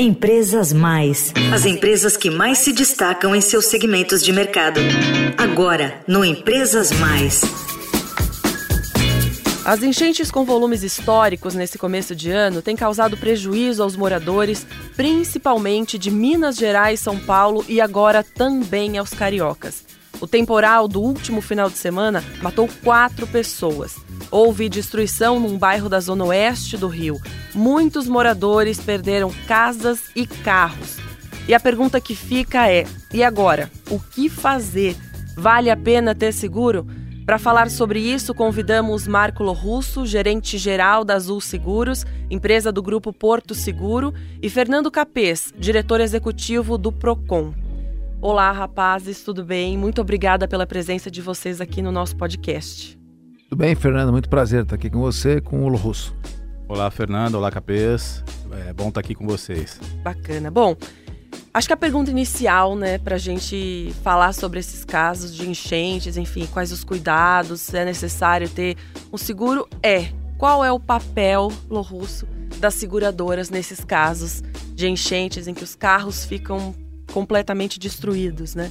Empresas Mais. As empresas que mais se destacam em seus segmentos de mercado. Agora, no Empresas Mais. As enchentes com volumes históricos nesse começo de ano têm causado prejuízo aos moradores, principalmente de Minas Gerais, São Paulo e agora também aos cariocas. O temporal do último final de semana matou quatro pessoas. Houve destruição num bairro da zona oeste do Rio. Muitos moradores perderam casas e carros. E a pergunta que fica é: e agora? O que fazer? Vale a pena ter seguro? Para falar sobre isso, convidamos Marco Russo, gerente geral da Azul Seguros, empresa do grupo Porto Seguro, e Fernando Capês, diretor executivo do Procon. Olá, rapazes, tudo bem? Muito obrigada pela presença de vocês aqui no nosso podcast. Tudo bem, Fernando? Muito prazer estar aqui com você, com o Russo. Olá, Fernando. Olá, Capês. É bom estar aqui com vocês. Bacana. Bom, acho que a pergunta inicial, né, para a gente falar sobre esses casos de enchentes, enfim, quais os cuidados, se é necessário ter um seguro, é qual é o papel, Russo, das seguradoras nesses casos de enchentes em que os carros ficam completamente destruídos, né?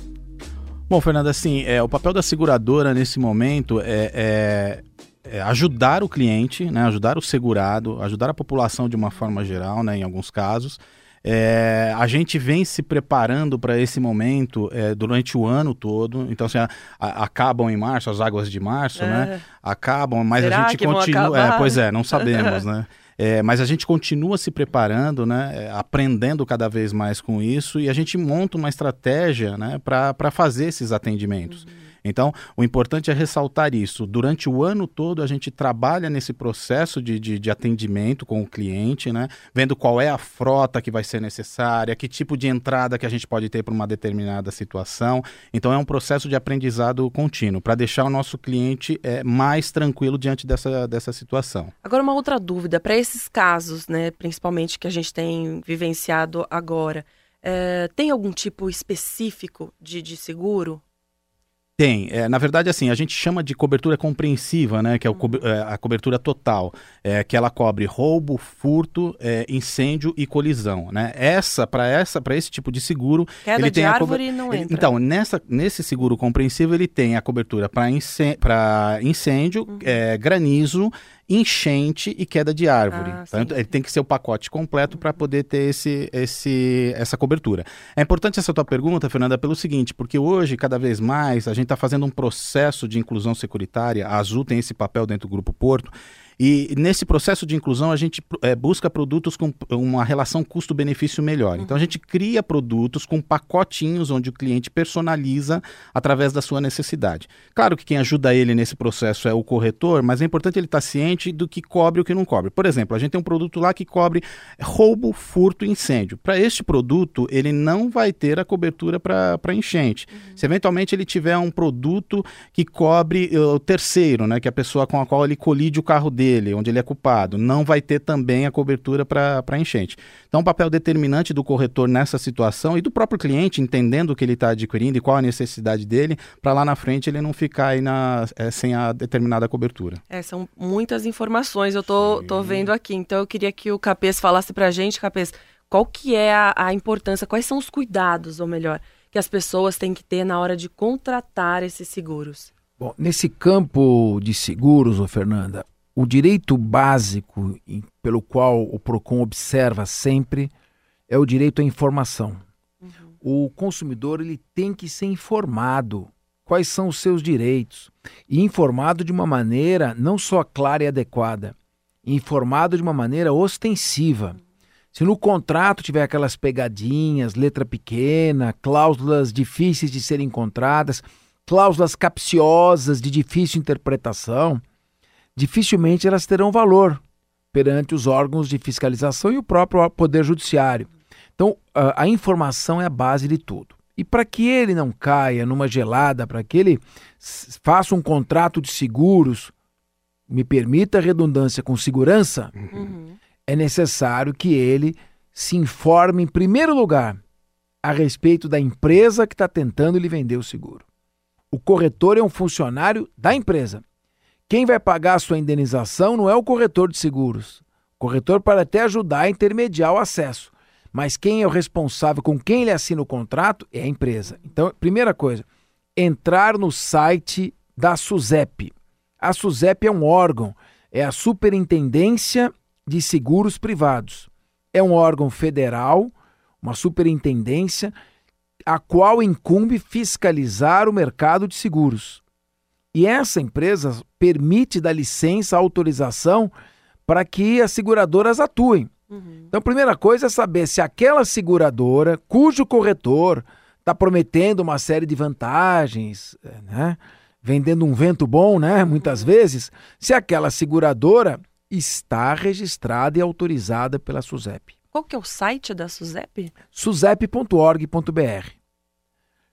Bom, Fernanda, assim, é, o papel da seguradora nesse momento é, é, é, ajudar o cliente, né, ajudar o segurado, ajudar a população de uma forma geral, né, em alguns casos. É, a gente vem se preparando para esse momento é, durante o ano todo. Então, assim, a, a, acabam em março, as águas de março, né? É. Acabam, mas Será a gente continua. É, pois é, não sabemos, né? É, mas a gente continua se preparando, né, é, aprendendo cada vez mais com isso e a gente monta uma estratégia né, para fazer esses atendimentos. Uhum. Então, o importante é ressaltar isso. Durante o ano todo, a gente trabalha nesse processo de, de, de, atendimento com o cliente, né? Vendo qual é a frota que vai ser necessária, que tipo de entrada que a gente pode ter para uma determinada situação. Então, é um processo de aprendizado contínuo, para deixar o nosso cliente é, mais tranquilo diante dessa, dessa situação. Agora, uma outra dúvida. Para esses casos, né, principalmente que a gente tem vivenciado agora, é, tem algum tipo específico de, de seguro tem. É, na verdade, assim, a gente chama de cobertura compreensiva, né? Que é, o, é a cobertura total, é, que ela cobre roubo, furto, é, incêndio e colisão, né? Essa, para essa, para esse tipo de seguro, Queda ele de tem árvore a não entra. Então, nessa, nesse seguro compreensivo, ele tem a cobertura para incêndio, incêndio uhum. É, granizo enchente e queda de árvore. Ah, então, ele tem que ser o pacote completo para poder ter esse, esse, essa cobertura. É importante essa tua pergunta, Fernanda, pelo seguinte, porque hoje, cada vez mais, a gente está fazendo um processo de inclusão securitária, a Azul tem esse papel dentro do Grupo Porto, e nesse processo de inclusão, a gente é, busca produtos com uma relação custo-benefício melhor. Uhum. Então, a gente cria produtos com pacotinhos onde o cliente personaliza através da sua necessidade. Claro que quem ajuda ele nesse processo é o corretor, mas é importante ele estar ciente do que cobre e o que não cobre. Por exemplo, a gente tem um produto lá que cobre roubo, furto e incêndio. Para este produto, ele não vai ter a cobertura para enchente. Uhum. Se eventualmente ele tiver um produto que cobre uh, o terceiro, né, que é a pessoa com a qual ele colide o carro dele, dele, onde ele é culpado, não vai ter também a cobertura para enchente. Então, o papel determinante do corretor nessa situação e do próprio cliente, entendendo o que ele está adquirindo e qual a necessidade dele, para lá na frente ele não ficar aí na, é, sem a determinada cobertura. É, são muitas informações, eu tô, tô vendo aqui. Então, eu queria que o Capês falasse para a gente, Capês, qual que é a, a importância, quais são os cuidados, ou melhor, que as pessoas têm que ter na hora de contratar esses seguros? Bom, nesse campo de seguros, ô Fernanda, o direito básico pelo qual o PROCON observa sempre é o direito à informação. Uhum. O consumidor ele tem que ser informado quais são os seus direitos e informado de uma maneira não só clara e adequada, informado de uma maneira ostensiva. Se no contrato tiver aquelas pegadinhas, letra pequena, cláusulas difíceis de serem encontradas, cláusulas capciosas de difícil interpretação, dificilmente elas terão valor perante os órgãos de fiscalização e o próprio Poder Judiciário. Então, a, a informação é a base de tudo. E para que ele não caia numa gelada, para que ele faça um contrato de seguros, me permita a redundância com segurança, uhum. é necessário que ele se informe, em primeiro lugar, a respeito da empresa que está tentando lhe vender o seguro. O corretor é um funcionário da empresa. Quem vai pagar a sua indenização não é o corretor de seguros. O corretor pode até ajudar a intermediar o acesso, Mas quem é o responsável, com quem ele assina o contrato, é a empresa. Então, primeira coisa, entrar no site da SUSEP. A SUSEP é um órgão, é a Superintendência de Seguros Privados. É um órgão federal, uma superintendência, a qual incumbe fiscalizar o mercado de seguros. E essa empresa permite dar licença, autorização para que as seguradoras atuem. Uhum. Então, a primeira coisa é saber se aquela seguradora, cujo corretor está prometendo uma série de vantagens, é, né? vendendo um vento bom, né? muitas uhum. vezes, se aquela seguradora está registrada e autorizada pela SUSEP. Qual que é o site da SUSEP? susep.org.br.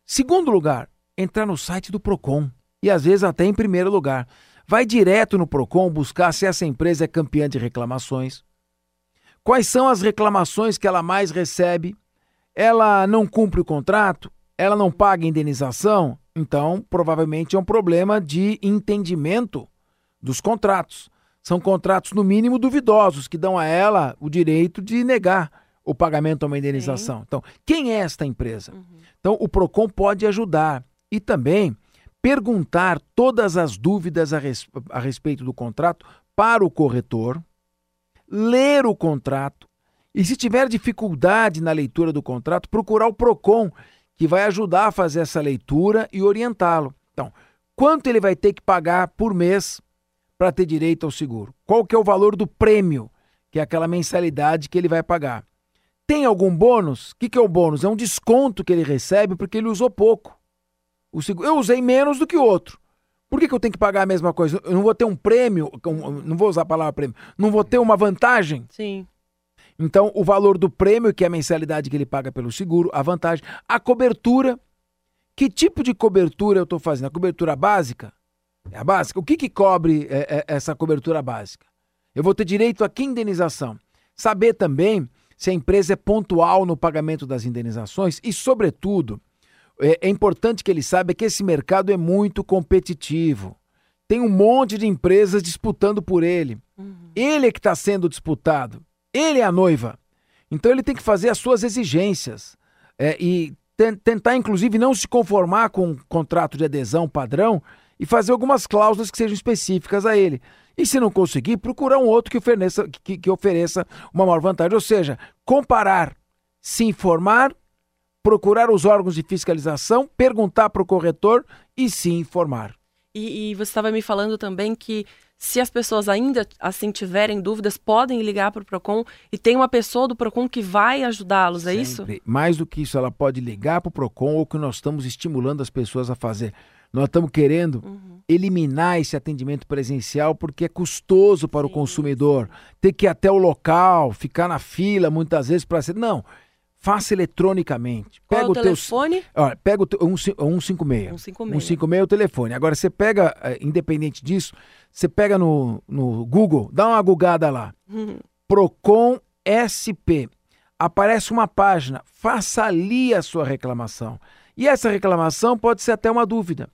Segundo lugar, entrar no site do Procon e às vezes até em primeiro lugar. Vai direto no Procon buscar se essa empresa é campeã de reclamações. Quais são as reclamações que ela mais recebe? Ela não cumpre o contrato? Ela não paga indenização? Então, provavelmente é um problema de entendimento dos contratos. São contratos, no mínimo, duvidosos, que dão a ela o direito de negar o pagamento a uma indenização. Sim. Então, quem é esta empresa? Uhum. Então, o PROCON pode ajudar. E também perguntar todas as dúvidas a, res, a respeito do contrato para o corretor, ler o contrato e, se tiver dificuldade na leitura do contrato, procurar o PROCON, que vai ajudar a fazer essa leitura e orientá-lo. Então, quanto ele vai ter que pagar por mês para ter direito ao seguro? Qual que é o valor do prêmio, que é aquela mensalidade que ele vai pagar? Tem algum bônus? O que, que é o bônus? É um desconto que ele recebe porque ele usou pouco. O seguro, eu usei menos do que o outro. Por que, que eu tenho que pagar a mesma coisa? Eu não vou ter um prêmio, não vou usar a palavra prêmio, não vou ter uma vantagem? Sim. Então, o valor do prêmio, que é a mensalidade que ele paga pelo seguro, a vantagem, a cobertura. Que tipo de cobertura eu estou fazendo? A cobertura básica? É a básica? O que, que cobre é, é, essa cobertura básica? Eu vou ter direito a que indenização? Saber também se a empresa é pontual no pagamento das indenizações e, sobretudo, é, é importante que ele saiba que esse mercado é muito competitivo. Tem um monte de empresas disputando por ele. Uhum. Ele é que está sendo disputado. Ele é a noiva. Então ele tem que fazer as suas exigências é, e tentar, inclusive, não se conformar com um contrato de adesão padrão e fazer algumas cláusulas que sejam específicas a ele. E se não conseguir, procurar um outro que ofereça, que, que ofereça uma maior vantagem. Ou seja, comparar, se informar procurar os órgãos de fiscalização, perguntar para o corretor e se informar. E, e você estava me falando também que se as pessoas ainda assim tiverem dúvidas, podem ligar para o PROCON e tem uma pessoa do PROCON que vai ajudá-los, é isso? Mais do que isso, ela pode ligar para o PROCON ou que nós estamos estimulando as pessoas a fazer. Nós estamos querendo uhum. eliminar esse atendimento presencial porque é custoso para sim, o consumidor. Ter que ir até o local, ficar na fila muitas vezes para ser. Não faça eletronicamente. Qual pega é o, o telefone? Teu, olha, pega o teu, 156. 156. 156 é o telefone. Agora você pega, eh, independente disso, você pega no, no Google, dá uma gugada lá. Uhum. Procon SP. Aparece uma página. Faça ali a sua reclamação. E essa reclamação pode ser até uma dúvida.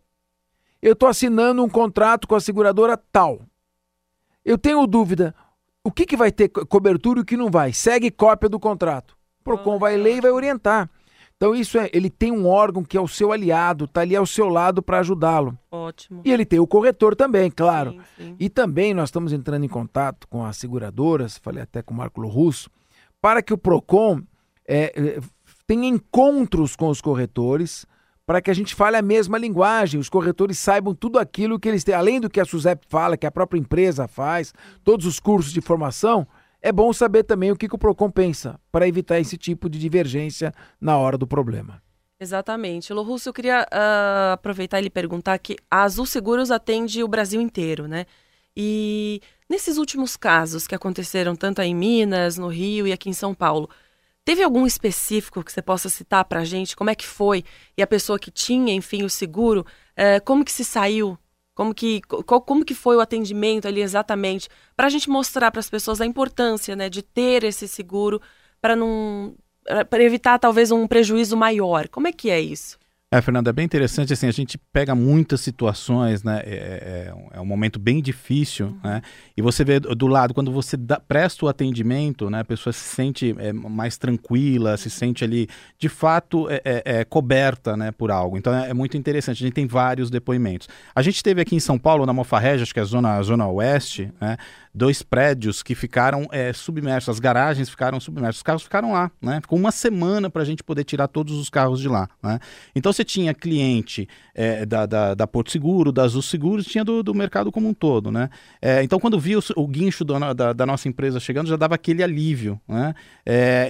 Eu estou assinando um contrato com a seguradora tal. Eu tenho dúvida. O que, que vai ter cobertura e o que não vai? Segue cópia do contrato. Procon vai ler e vai orientar. Então isso é, ele tem um órgão que é o seu aliado, está ali ao seu lado para ajudá-lo. Ótimo. E ele tem o corretor também, claro. Sim, sim. E também nós estamos entrando em contato com as seguradoras, falei até com o Marco Russo, para que o Procon é, é, tenha encontros com os corretores, para que a gente fale a mesma linguagem, os corretores saibam tudo aquilo que eles têm, além do que a SUSEP fala, que a própria empresa faz, todos os cursos de formação, é bom saber também o que, que o PROCON pensa para evitar esse tipo de divergência na hora do problema. Exatamente. Russo, eu queria uh, aproveitar e lhe perguntar que a Azul Seguros atende o Brasil inteiro, né? E nesses últimos casos que aconteceram tanto em Minas, no Rio e aqui em São Paulo, teve algum específico que você possa citar para a gente? Como é que foi? E a pessoa que tinha, enfim, o seguro, uh, como que se saiu como que, como que foi o atendimento ali exatamente? Para a gente mostrar para as pessoas a importância né, de ter esse seguro para não para evitar talvez um prejuízo maior. Como é que é isso? É, Fernando, é bem interessante, assim, a gente pega muitas situações, né, é, é, é um momento bem difícil, uhum. né, e você vê do lado, quando você dá, presta o atendimento, né, a pessoa se sente é, mais tranquila, se sente ali, de fato, é, é, é coberta, né, por algo, então é, muito interessante, a gente tem vários depoimentos. A gente teve aqui em São Paulo, na Mofarrege, acho que é a zona, a zona oeste, né, dois prédios que ficaram é, submersos, as garagens ficaram submersas, os carros ficaram lá, né? Ficou uma semana para a gente poder tirar todos os carros de lá, né? Então você tinha cliente é, da, da, da, Porto Seguro, da Azul Seguros, tinha do, do mercado como um todo, né? É, então quando viu o, o guincho do, da, da, nossa empresa chegando, já dava aquele alívio, né?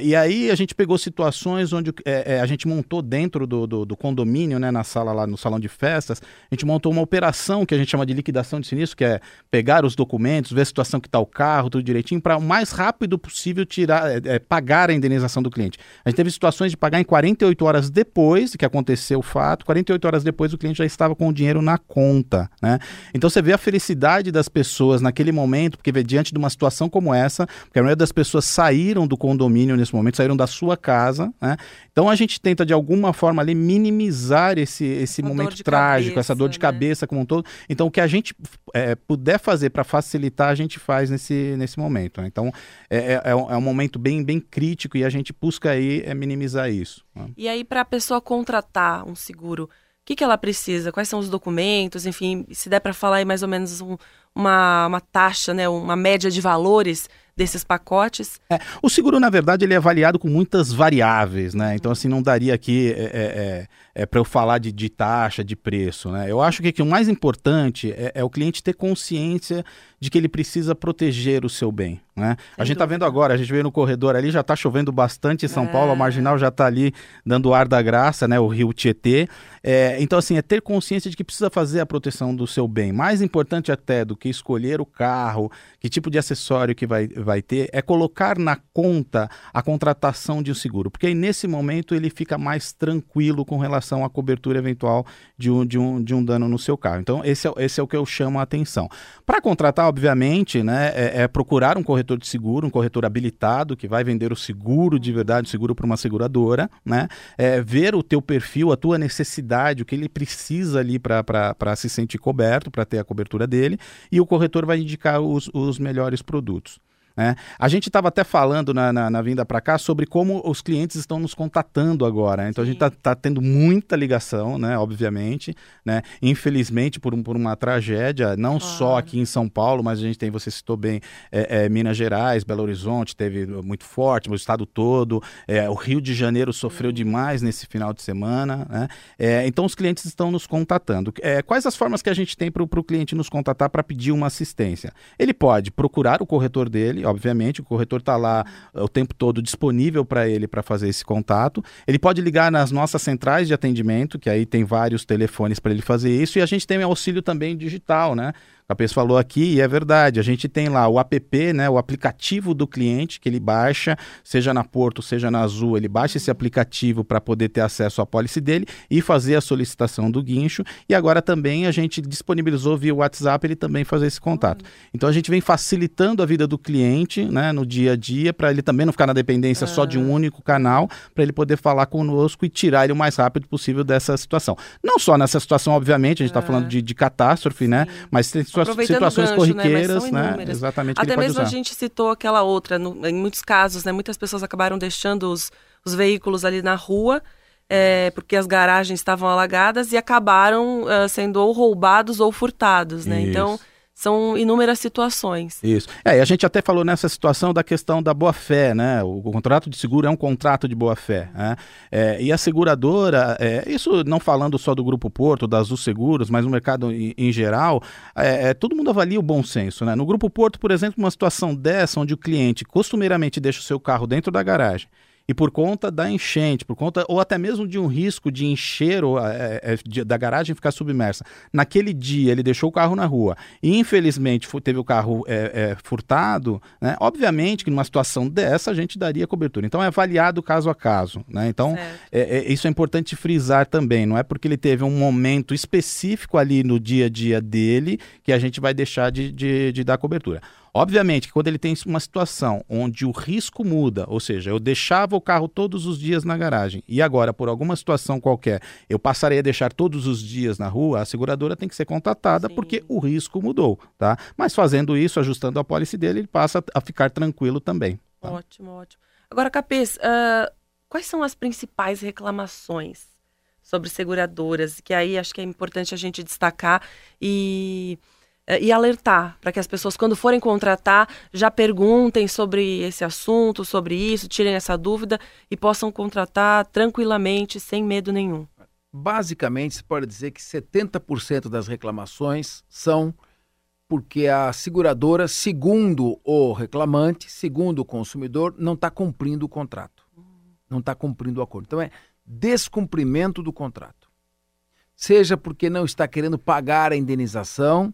E aí a gente pegou situações onde a gente montou dentro do, do, do, condomínio, né? Na sala lá, no salão de festas, a gente montou uma operação que a gente chama de liquidação de sinistro, que é pegar os documentos, ver a situação que está o carro, tudo direitinho, para o mais rápido possível tirar, é, é, pagar a indenização do cliente. A gente teve situações de pagar em 48 horas depois que aconteceu o fato, 48 horas depois o cliente já estava com o dinheiro na conta, né? Então você vê a felicidade das pessoas naquele momento, porque vê diante de uma situação como essa, porque a maioria das pessoas saíram do condomínio nesse momento, saíram da sua casa, né? Então a gente tenta de alguma forma ali minimizar esse, esse momento trágico, cabeça, essa dor de né? cabeça como um todo. Então o que a gente é, puder fazer para facilitar, a gente faz nesse, nesse momento. Né? Então, é, é, é, um, é, um, momento bem, bem crítico e a gente busca aí é minimizar isso. Né? E aí, para a pessoa contratar um seguro, o que, que ela precisa? Quais são os documentos? Enfim, se der para falar aí mais ou menos um, uma, uma taxa, né, uma média de valores desses pacotes? É, o seguro, na verdade, ele é avaliado com muitas variáveis, né? Então, assim, não daria aqui é, é, é, é para eu falar de, de, taxa, de preço, né? Eu acho que, que o mais importante é, é, o cliente ter consciência de que ele precisa proteger o seu bem, né? a gente está vendo agora, a gente veio no corredor ali, já está chovendo bastante em São Paulo, a é. Marginal já está ali dando ar da graça, né? O rio Tietê. então, assim, é ter consciência de que precisa fazer a proteção do seu bem. Mais importante até do que escolher o carro, que tipo de acessório que vai, vai ter, é colocar na conta a contratação de um seguro, porque aí nesse momento ele fica mais tranquilo com relação à cobertura eventual de um, de um, de um dano no seu carro. Então, esse é, esse é o que eu chamo a atenção. Para contratar, obviamente, né, é, é, procurar um corretor de seguro, um corretor habilitado que vai vender o seguro de verdade, o seguro para uma seguradora, né, é, ver o teu perfil, a tua necessidade, o que ele precisa ali para se sentir coberto, para ter a cobertura dele, e o corretor vai indicar os, os melhores produtos. Né? A gente estava até falando na, na, na vinda para cá sobre como os clientes estão nos contatando agora. Né? Então Sim. a gente está tá tendo muita ligação, né? obviamente. Né? Infelizmente, por, um, por uma tragédia, não claro. só aqui em São Paulo, mas a gente tem, você citou bem, é, é, Minas Gerais, Belo Horizonte, teve muito forte, o estado todo. É, o Rio de Janeiro sofreu Sim. demais nesse final de semana. Né? É, então os clientes estão nos contatando. É, quais as formas que a gente tem para o cliente nos contatar para pedir uma assistência? Ele pode procurar o corretor dele obviamente, o corretor está lá o tempo todo disponível para ele para fazer esse contato. Ele pode ligar nas nossas centrais de atendimento, que aí tem vários telefones para ele fazer isso, e a gente tem auxílio também digital, né? Capês falou aqui e é verdade. A gente tem lá o app, né, o aplicativo do cliente que ele baixa, seja na Porto, seja na Azul, ele baixa esse aplicativo para poder ter acesso à pólice dele e fazer a solicitação do guincho. E agora também a gente disponibilizou via WhatsApp ele também fazer esse contato. Então a gente vem facilitando a vida do cliente, né, no dia a dia, para ele também não ficar na dependência só de um único canal, para ele poder falar conosco e tirar ele o mais rápido possível dessa situação. Não só nessa situação, obviamente, a gente está uhum. falando de, de catástrofe, né, Sim. né, mas tem situações gancho, né, corriqueiras, né? né? Exatamente. Até mesmo a gente citou aquela outra, no, em muitos casos, né? Muitas pessoas acabaram deixando os, os veículos ali na rua. É, porque as garagens estavam alagadas e acabaram uh, sendo ou roubados ou furtados, né? Então, Isso. Então são inúmeras situações. Isso. É, e a gente até falou nessa situação da questão da boa-fé, né? O, o, contrato de seguro é um contrato de boa-fé. Né? É, e a seguradora, é, isso não falando só do Grupo Porto, das Azul Seguros, mas no mercado em, em geral, é, é, todo mundo avalia o bom senso, né? No Grupo Porto, por exemplo, uma situação dessa, onde o cliente costumeiramente deixa o seu carro dentro da garagem e por conta da enchente, por conta ou até mesmo de um risco de encher ou, é, é, de, da garagem ficar submersa. Naquele dia ele deixou o carro na rua e infelizmente teve o carro é, é, furtado, né? Obviamente que numa situação dessa a gente daria cobertura. Então é avaliado caso a caso, né? Então isso é importante frisar também. Não é porque ele teve um momento específico ali no dia a dia dele que a gente vai deixar de, de, de dar cobertura. Obviamente que quando ele tem uma situação onde o risco muda, ou seja, eu deixava o carro todos os dias na garagem e agora, por alguma situação qualquer, eu passarei a deixar todos os dias na rua, a seguradora tem que ser contratada Sim. porque o risco mudou, tá? Mas fazendo isso, ajustando a pólice dele, ele passa a ficar tranquilo também. Tá? Ótimo, ótimo. Agora, Capês, uh, quais são as principais reclamações sobre seguradoras? Que aí acho que é importante a gente destacar e e alertar para que as pessoas, quando forem contratar, já perguntem sobre esse assunto, sobre isso, tirem essa dúvida e possam contratar tranquilamente, sem medo nenhum. Basicamente, se pode dizer que 70% das reclamações são porque a seguradora, segundo o reclamante, segundo o consumidor, não está cumprindo o contrato, não está cumprindo o acordo. Então é descumprimento do contrato. Seja porque não está querendo pagar a indenização,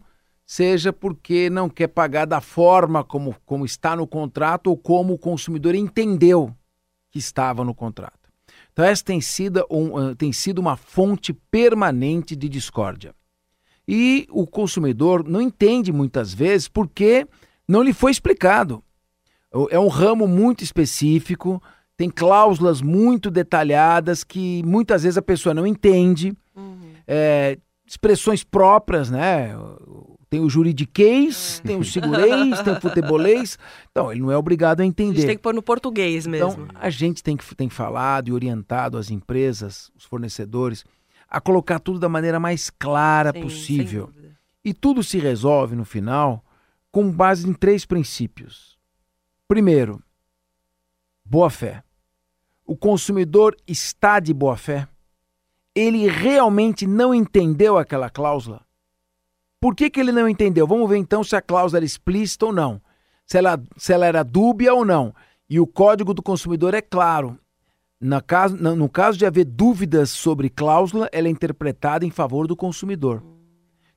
seja porque não quer pagar da forma como, como está no contrato ou como o consumidor entendeu que estava no contrato. Então, essa tem sido, um, tem sido uma fonte permanente de discórdia. E o consumidor não entende muitas vezes porque não lhe foi explicado. É um ramo muito específico, tem cláusulas muito detalhadas que muitas vezes a pessoa não entende. Uhum. É, expressões próprias, né? Tem o juridiquês, tem o segurês, tem o futebolês. Então, ele não é obrigado a entender. A gente tem que pôr no português mesmo. Então, a gente tem, que, tem falado e orientado as empresas, os fornecedores, a colocar tudo da maneira mais clara Sim, possível. E tudo se resolve, no final, com base em três princípios. Primeiro, boa fé. O consumidor está de boa fé? Ele realmente não entendeu aquela cláusula? Por que, que ele não entendeu? Vamos ver então se a cláusula era explícita ou não, se ela, se ela era dúbia ou não. E o Código do Consumidor é claro. Caso, no caso de haver dúvidas sobre cláusula, ela é interpretada em favor do consumidor.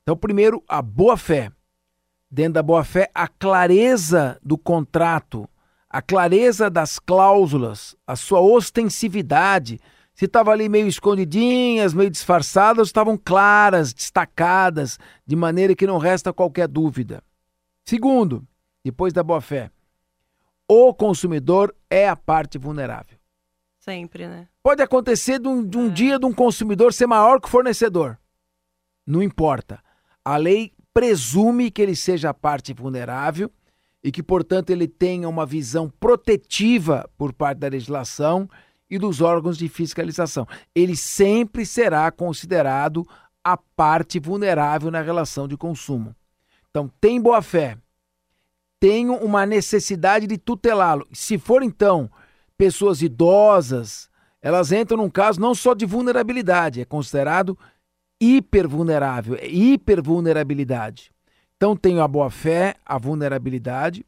Então, primeiro, a boa-fé. Dentro da boa-fé, a clareza do contrato, a clareza das cláusulas, a sua ostensividade, se estava ali meio escondidinhas, meio disfarçadas, estavam claras, destacadas, de maneira que não resta qualquer dúvida. Segundo, depois da boa-fé, o consumidor é a parte vulnerável. Sempre, né? Pode acontecer de um, de um é. dia de um consumidor ser maior que o fornecedor. Não importa. A lei presume que ele seja a parte vulnerável e que, portanto, ele tenha uma visão protetiva por parte da legislação e dos órgãos de fiscalização. Ele sempre será considerado a parte vulnerável na relação de consumo. Então, tem boa fé, tenho uma necessidade de tutelá-lo. Se for, então, pessoas idosas, elas entram num caso não só de vulnerabilidade, é considerado hipervulnerável, é hipervulnerabilidade. Então, tenho a boa fé, a vulnerabilidade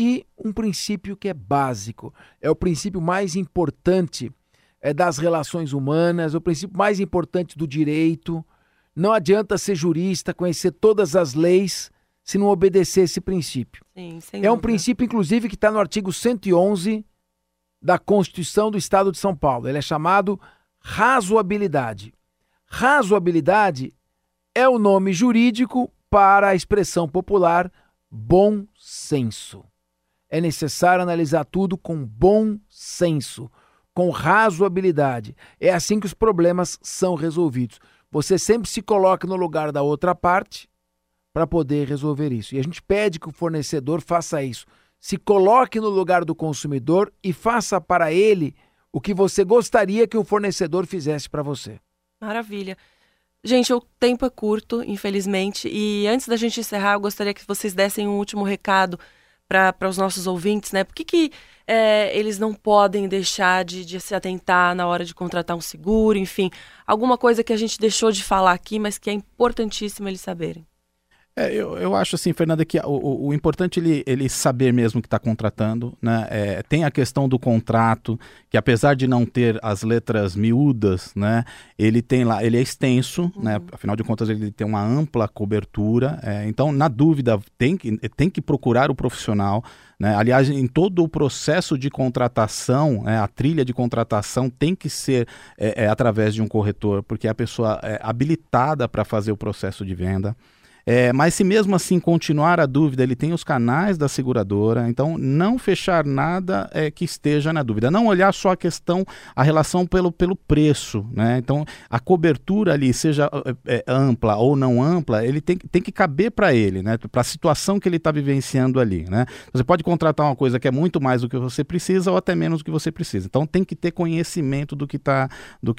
e um princípio que é básico, é o princípio mais importante é, das relações humanas, o princípio mais importante do direito. Não adianta ser jurista, conhecer todas as leis, se não obedecer esse princípio. Sim, é um princípio, inclusive, que está no artigo 111 da Constituição do Estado de São Paulo. Ele é chamado razoabilidade. Razoabilidade é o nome jurídico para a expressão popular bom senso é necessário analisar tudo com bom senso, com razoabilidade. É assim que os problemas são resolvidos. Você sempre se coloca no lugar da outra parte para poder resolver isso. E a gente pede que o fornecedor faça isso. Se coloque no lugar do consumidor e faça para ele o que você gostaria que o fornecedor fizesse para você. Maravilha. Gente, o tempo é curto, infelizmente, e antes da gente encerrar, eu gostaria que vocês dessem um último recado para os nossos ouvintes, né? Por que, que é, eles não podem deixar de, de, se atentar na hora de contratar um seguro, enfim, alguma coisa que a gente deixou de falar aqui, mas que é importantíssimo eles saberem. É, eu, eu acho assim, Fernanda, que o, o, importante é ele, ele saber mesmo que está contratando. Né? É, tem a questão do contrato, que apesar de não ter as letras miúdas, né, ele tem lá, ele é extenso, uhum. né? afinal de contas, ele tem uma ampla cobertura. É, então, na dúvida, tem que, tem que procurar o profissional. Né? Aliás, em todo o processo de contratação, né, a trilha de contratação tem que ser é, é através de um corretor, porque é a pessoa é habilitada para fazer o processo de venda. É, mas se mesmo assim continuar a dúvida, ele tem os canais da seguradora, então não fechar nada é, que esteja na dúvida. Não olhar só a questão, a relação pelo, pelo preço, né? Então a cobertura ali, seja é, é ampla ou não ampla, ele tem, tem que caber para ele, né? Para a situação que ele está vivenciando ali, né? Você pode contratar uma coisa que é muito mais do que você precisa ou até menos do que você precisa. Então tem que ter conhecimento do que está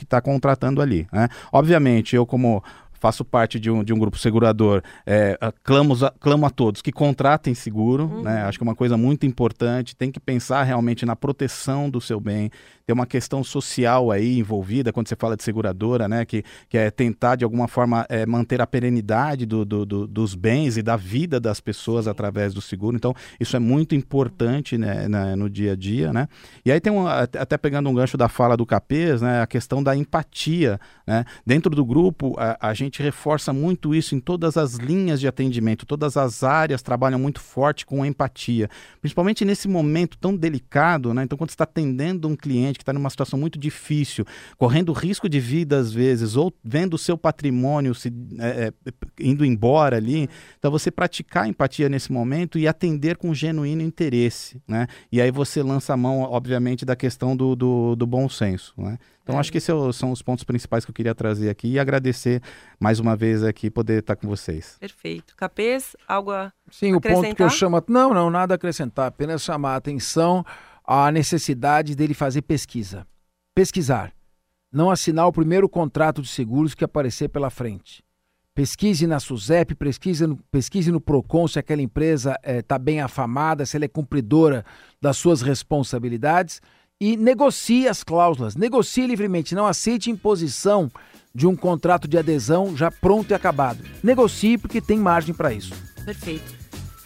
tá contratando ali, né? Obviamente, eu como faço parte de um, de um grupo segurador, é, clamo, a, clamo a todos que contratem seguro, uhum. né? Acho que é uma coisa muito importante, tem que pensar realmente na proteção do seu bem, tem uma questão social aí envolvida quando você fala de seguradora, né? Que, que é tentar de alguma forma é, manter a perenidade do, do, do, dos bens e da vida das pessoas através do seguro. Então, isso é muito importante né, né, no dia a dia, né? E aí tem um, até pegando um gancho da fala do Capês, né? A questão da empatia, né? Dentro do grupo, a, a gente reforça muito isso em todas as linhas de atendimento, todas as áreas trabalham muito forte com empatia, principalmente nesse momento tão delicado, né? Então, quando você está atendendo um cliente que está numa situação muito difícil, correndo risco de vida às vezes, ou vendo o seu patrimônio se, é, é, indo embora ali. Então, você praticar empatia nesse momento e atender com genuíno interesse. Né? E aí você lança a mão, obviamente, da questão do, do, do bom senso. Né? Então, é. acho que esses são os pontos principais que eu queria trazer aqui e agradecer mais uma vez aqui poder estar com vocês. Perfeito. Capês, algo a Sim, o ponto que eu chamo... Não, não, nada a acrescentar, apenas chamar a atenção a necessidade dele fazer pesquisa. Pesquisar. Não assinar o primeiro contrato de seguros que aparecer pela frente. Pesquise na SUSEP, pesquise no, pesquise no PROCON se aquela empresa está eh, é, bem afamada, se ela é cumpridora das suas responsabilidades e negocie as cláusulas. Negocie livremente, não aceite imposição de um contrato de adesão já pronto e acabado. Negocie porque tem margem para isso. Perfeito.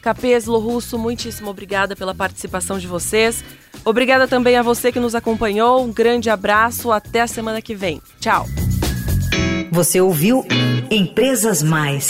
Capês, Russo, muitíssimo obrigada pela participação de vocês. Obrigada também a você que nos acompanhou. Um grande abraço. Até a semana que vem. Tchau. Você ouviu Empresas Mais.